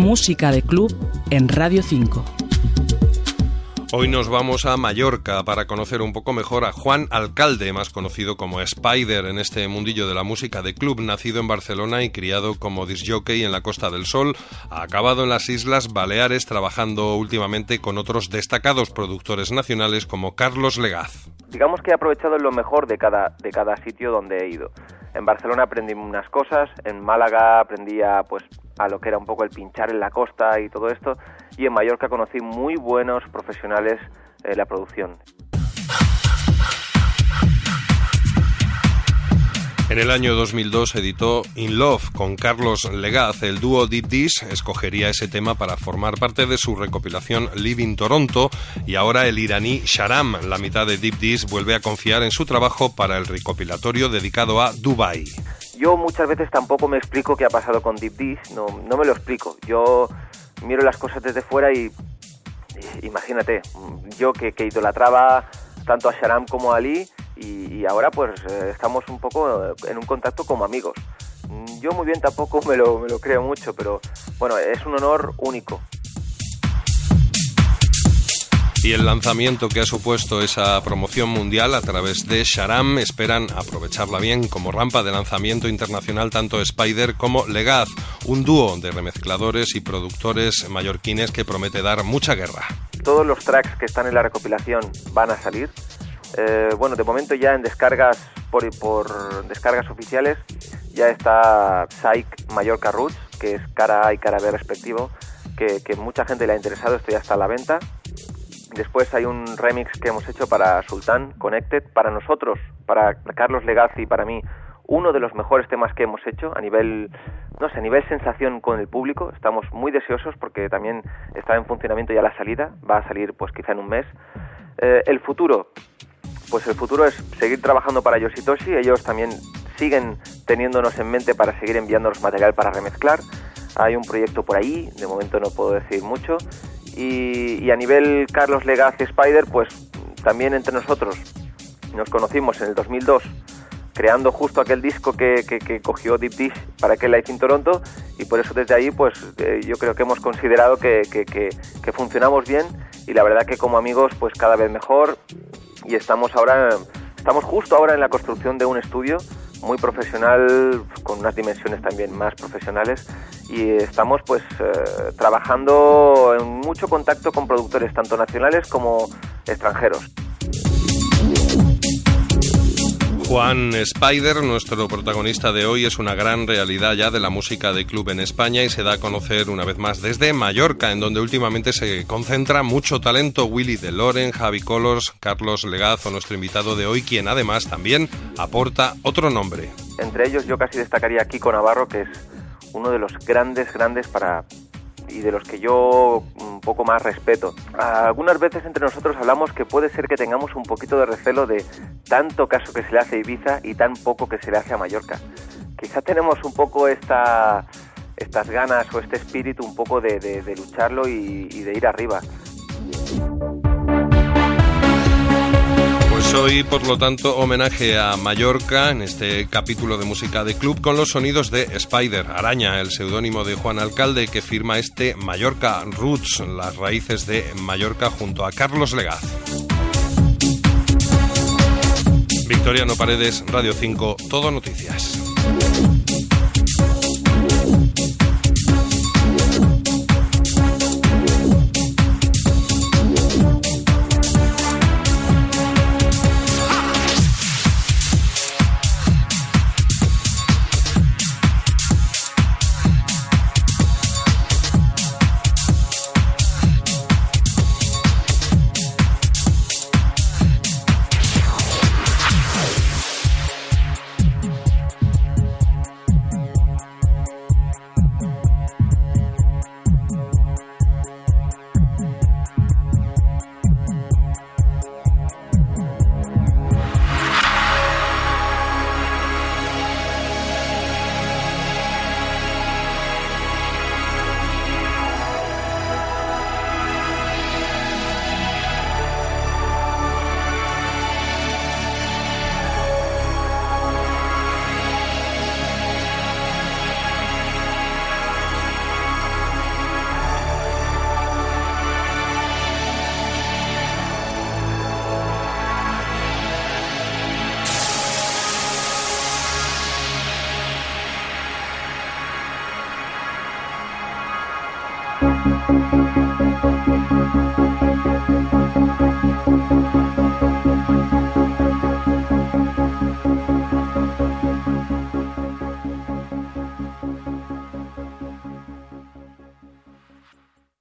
Música de Club en Radio 5. Hoy nos vamos a Mallorca para conocer un poco mejor a Juan Alcalde, más conocido como Spider en este mundillo de la música de club, nacido en Barcelona y criado como disjockey en la Costa del Sol, ha acabado en las Islas Baleares trabajando últimamente con otros destacados productores nacionales como Carlos Legaz. Digamos que he aprovechado lo mejor de cada, de cada sitio donde he ido. En Barcelona aprendí unas cosas, en Málaga aprendí a, pues, a lo que era un poco el pinchar en la costa y todo esto, y en Mallorca conocí muy buenos profesionales en la producción. En el año 2002 editó In Love con Carlos Legaz. El dúo Deep Dish escogería ese tema para formar parte de su recopilación Living Toronto y ahora el iraní Sharam, la mitad de Deep Dish, vuelve a confiar en su trabajo para el recopilatorio dedicado a Dubai. Yo muchas veces tampoco me explico qué ha pasado con Deep Dish, no, no me lo explico. Yo miro las cosas desde fuera y, imagínate, yo que, idolatraba tanto a Sharam como a Ali y, ahora pues eh, estamos un poco en un contacto como amigos. Yo muy bien tampoco me lo, me lo creo mucho, pero bueno, es un honor único. Y el lanzamiento que ha supuesto esa promoción mundial a través de Sharam esperan aprovecharla bien como rampa de lanzamiento internacional tanto Spider como Legaz, un dúo de remezcladores y productores mallorquines que promete dar mucha guerra. Todos los tracks que están en la recopilación van a salir. Eh, bueno, de momento ya en descargas por, por descargas oficiales ya está Psych Mallorca Roots, que es cara A y cara B respectivo, que, mucha gente le ha interesado, esto ya está a la venta. Después hay un remix que hemos hecho para Sultán Connected, para nosotros, para Carlos Legazzi para mí, uno de los mejores temas que hemos hecho a nivel, no sé, a nivel sensación con el público. Estamos muy deseosos porque también está en funcionamiento ya la salida, va a salir pues quizá en un mes. Eh, el futuro, pues el futuro es seguir trabajando para Yoshitoshi, ellos también siguen teniéndonos en mente para seguir enviándonos material para remezclar. Hay un proyecto por ahí, de momento no puedo decir mucho, y, a nivel Carlos Legaz Spider, pues también entre nosotros nos conocimos en el 2002 creando justo aquel disco que, que, cogió Deep Dish para aquel Live in Toronto y por eso desde ahí pues eh, yo creo que hemos considerado que, que, funcionamos bien y la verdad que como amigos pues cada vez mejor y estamos ahora estamos justo ahora en la construcción de un estudio muy profesional, con unas dimensiones también más profesionales y estamos pues eh, trabajando en mucho contacto con productores tanto nacionales como extranjeros. Juan Spider, nuestro protagonista de hoy, es una gran realidad ya de la música de club en España y se da a conocer una vez más desde Mallorca, en donde últimamente se concentra mucho talento. Willy de Loren, Javi Colors, Carlos Legazo, nuestro invitado de hoy, quien además también aporta otro nombre. Entre ellos yo casi destacaría a Kiko Navarro, que es uno de los grandes, grandes para, y de los que yo poco más respeto. Algunas veces entre nosotros hablamos que puede ser que tengamos un poquito de recelo de tanto caso que se le hace a Ibiza y tan poco que se le hace a Mallorca. Quizá tenemos un poco esta, estas ganas o este espíritu un poco de, lucharlo y de ir arriba. Hoy, por lo tanto, homenaje a Mallorca en este capítulo de música de club con los sonidos de Spider, Araña, el seudónimo de Juan Alcalde que firma este Mallorca Roots, las raíces de Mallorca junto a Carlos Legaz. Victoriano Paredes, Radio 5, Todo Noticias.